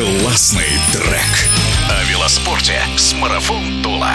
Классный трек. О велоспорте с Марафон Тула.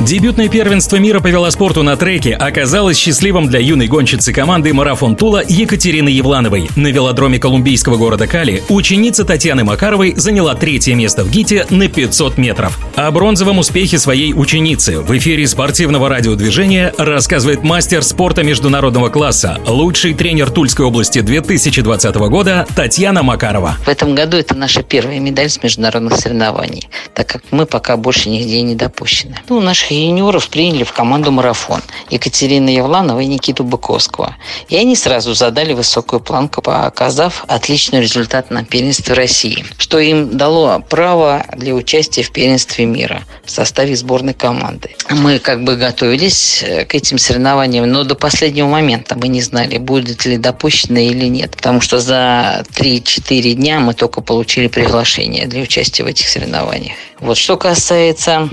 Дебютное первенство мира по велоспорту на треке оказалось счастливым для юной гонщицы команды «Марафон Тула» Екатерины Евлановой. На велодроме колумбийского города Кали ученица Татьяны Макаровой заняла третье место в ГИТе на 500 метров. О бронзовом успехе своей ученицы в эфире спортивного радиодвижения рассказывает мастер спорта международного класса, лучший тренер Тульской области 2020 года Татьяна Макарова. В этом году это наша первая медаль с международных соревнований, так как мы пока больше нигде не допущены. Ну, наших юниоров приняли в команду «Марафон» Екатерина Евланова и Никиту Быковского. И они сразу задали высокую планку, показав отличный результат на первенстве России, что им дало право для участия в первенстве мира в составе сборной команды. Мы как бы готовились э, к этим соревнованиям, но до последнего момента мы не знали, будет ли допущено или нет, потому что за 3-4 дня мы только получили приглашение для участия в этих соревнованиях. Вот что касается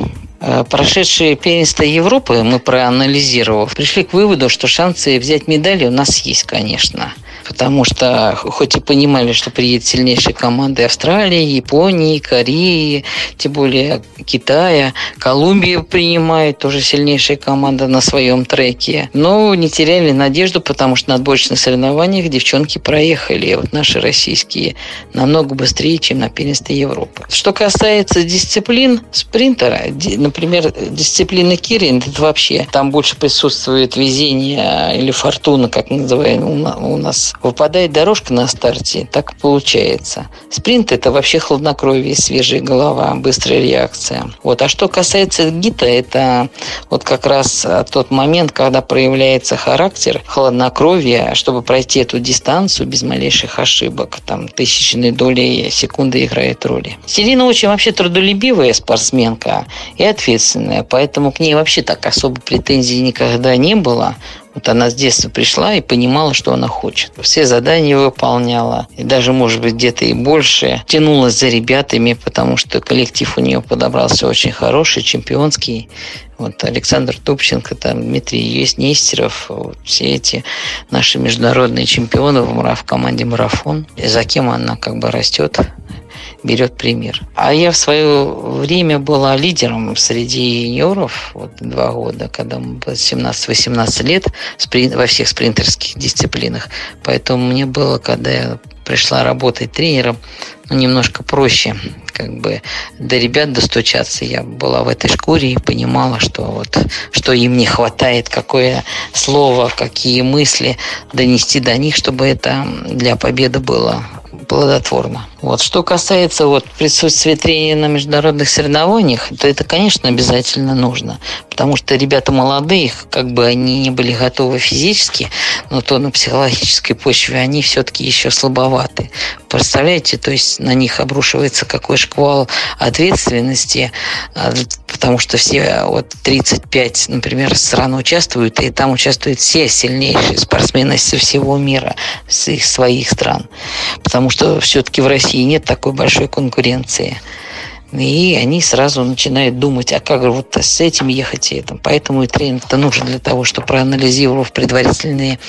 прошедшие первенство Европы мы проанализировав, пришли к выводу, что шансы взять медали у нас есть, конечно потому что хоть и понимали, что приедет сильнейшие команды Австралии, Японии, Кореи, тем более Китая, Колумбия принимает тоже сильнейшая команда на своем треке, но не теряли надежду, потому что на отборочных соревнованиях девчонки проехали, вот наши российские, намного быстрее, чем на первенстве Европы. Что касается дисциплин спринтера, например, дисциплина Кирин, это вообще, там больше присутствует везение или фортуна, как называем у нас выпадает дорожка на старте, так получается. Спринт – это вообще хладнокровие, свежая голова, быстрая реакция. Вот. А что касается гита, это вот как раз тот момент, когда проявляется характер, хладнокровие, чтобы пройти эту дистанцию без малейших ошибок. Там тысячной доли секунды играет роли. Селина очень вообще трудолюбивая спортсменка и ответственная, поэтому к ней вообще так особо претензий никогда не было. Вот она с детства пришла и понимала, что она хочет. Все задания выполняла. И даже, может быть, где-то и больше. Тянулась за ребятами, потому что коллектив у нее подобрался очень хороший, чемпионский. Вот Александр Тупченко, там Дмитрий есть Нестеров, вот все эти наши международные чемпионы в, в команде «Марафон». И за кем она как бы растет берет пример. А я в свое время была лидером среди юниоров, вот два года, когда мы было 17-18 лет во всех спринтерских дисциплинах. Поэтому мне было, когда я пришла работать тренером, ну, немножко проще как бы до ребят достучаться. Я была в этой шкуре и понимала, что вот что им не хватает, какое слово, какие мысли донести до них, чтобы это для победы было плодотворно. Вот. Что касается вот, присутствия тренера на международных соревнованиях, то это, конечно, обязательно нужно. Потому что ребята молодые, как бы они не были готовы физически, но то на психологической почве они все-таки еще слабоваты. Представляете, то есть на них обрушивается какой шквал ответственности, а, потому что все вот 35, например, стран участвуют, и там участвуют все сильнейшие спортсмены со всего мира, с их своих стран. Потому что все-таки в России нет такой большой конкуренции. И они сразу начинают думать, а как вот с этим ехать и этим. Поэтому и тренер-то нужен для того, чтобы проанализировав предварительные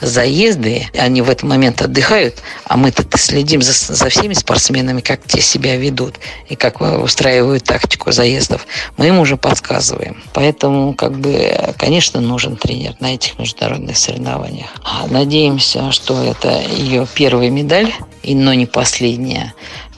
заезды, они в этот момент отдыхают, а мы-то следим за, за всеми спортсменами, как те себя ведут и как устраивают тактику заездов. Мы им уже подсказываем. Поэтому, как бы, конечно, нужен тренер на этих международных соревнованиях. Надеемся, что это ее первая медаль, и но не последняя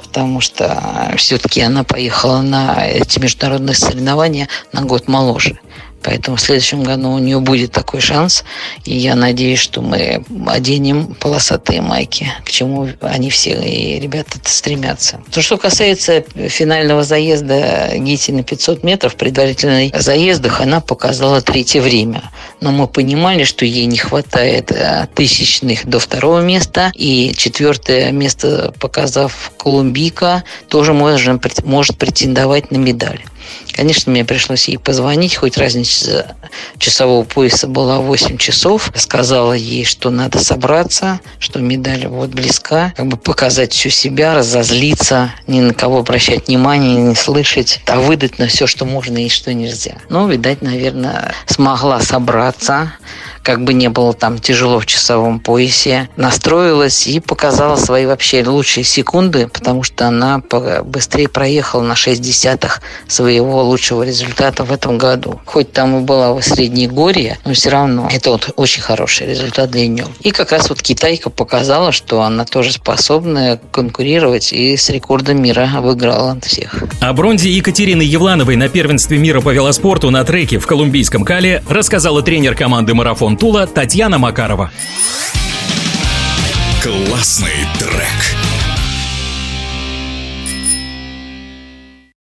потому что все-таки она поехала на эти международные соревнования на год моложе. Поэтому в следующем году у нее будет такой шанс. И я надеюсь, что мы оденем полосатые майки, к чему они все и ребята стремятся. То, что касается финального заезда Гити на 500 метров, предварительных заездах она показала третье время. Но мы понимали, что ей не хватает э, тысячных до второго места. И четвертое место, показав Колумбика, тоже может, может претендовать на медаль. Конечно, мне пришлось ей позвонить, хоть разница часового пояса была 8 часов. Сказала ей, что надо собраться, что медаль вот близка, как бы показать всю себя, разозлиться, ни на кого обращать внимание, не слышать, а выдать на все, что можно и что нельзя. Ну, видать, наверное, смогла собраться, как бы не было там тяжело в часовом поясе, настроилась и показала свои вообще лучшие секунды, потому что она быстрее проехала на 6 десятых своего лучшего результата в этом году. Хоть там и была в Среднегорье, но все равно это вот очень хороший результат для нее. И как раз вот китайка показала, что она тоже способна конкурировать и с рекордом мира выиграла всех. О бронзе Екатерины Евлановой на первенстве мира по велоспорту на треке в Колумбийском Кале рассказала тренер команды «Марафон Тула» Татьяна Макарова. Классный трек.